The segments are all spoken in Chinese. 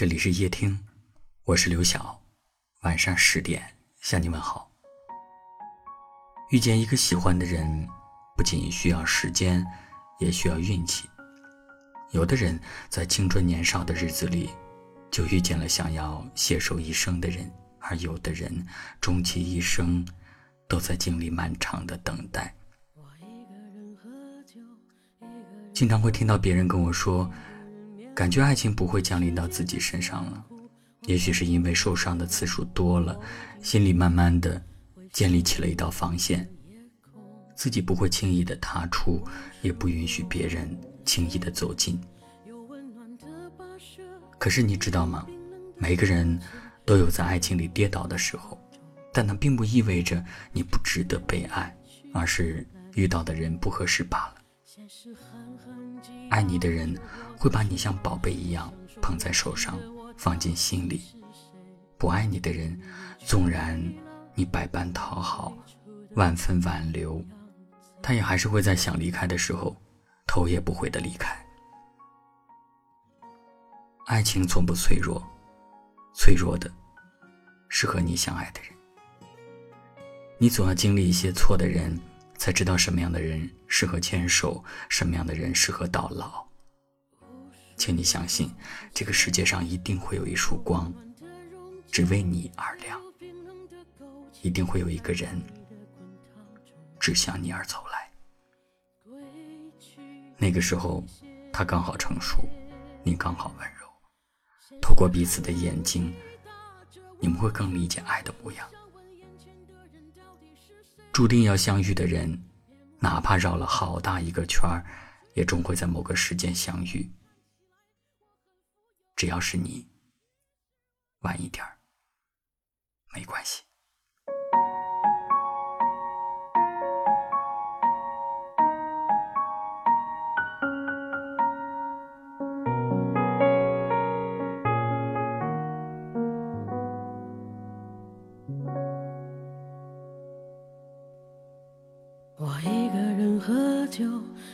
这里是夜听，我是刘晓。晚上十点向你问好。遇见一个喜欢的人，不仅需要时间，也需要运气。有的人在青春年少的日子里，就遇见了想要携手一生的人；而有的人，终其一生，都在经历漫长的等待。经常会听到别人跟我说。感觉爱情不会降临到自己身上了，也许是因为受伤的次数多了，心里慢慢的建立起了一道防线，自己不会轻易的踏出，也不允许别人轻易的走近。可是你知道吗？每个人都有在爱情里跌倒的时候，但那并不意味着你不值得被爱，而是遇到的人不合适罢了。爱你的人。会把你像宝贝一样捧在手上，放进心里。不爱你的人，纵然你百般讨好，万分挽留，他也还是会在想离开的时候，头也不回的离开。爱情从不脆弱，脆弱的是和你相爱的人。你总要经历一些错的人，才知道什么样的人适合牵手，什么样的人适合到老。请你相信，这个世界上一定会有一束光，只为你而亮；一定会有一个人，只向你而走来。那个时候，他刚好成熟，你刚好温柔。透过彼此的眼睛，你们会更理解爱的模样。注定要相遇的人，哪怕绕了好大一个圈儿，也终会在某个时间相遇。只要是你晚一点儿，没关系。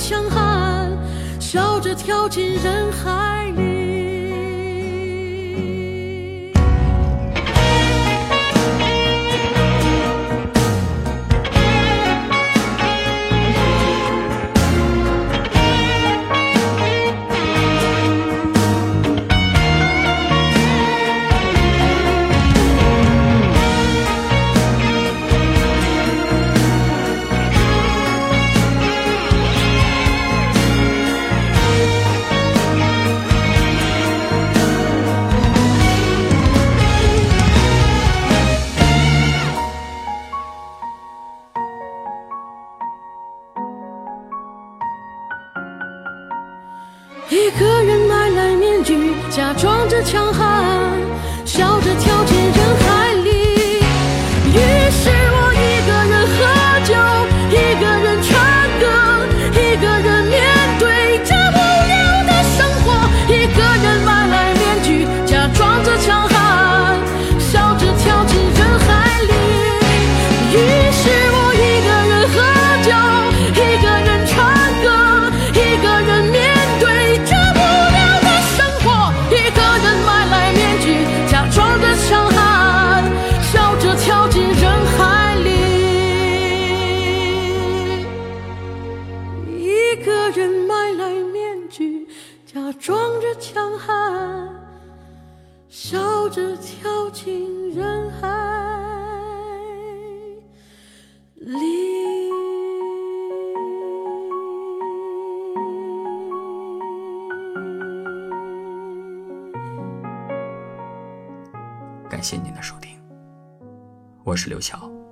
强悍，笑着跳进人海里。一个人买来面具假装着强悍。人买来面具假装着强悍笑着跳进人海里感谢您的收听我是刘晓。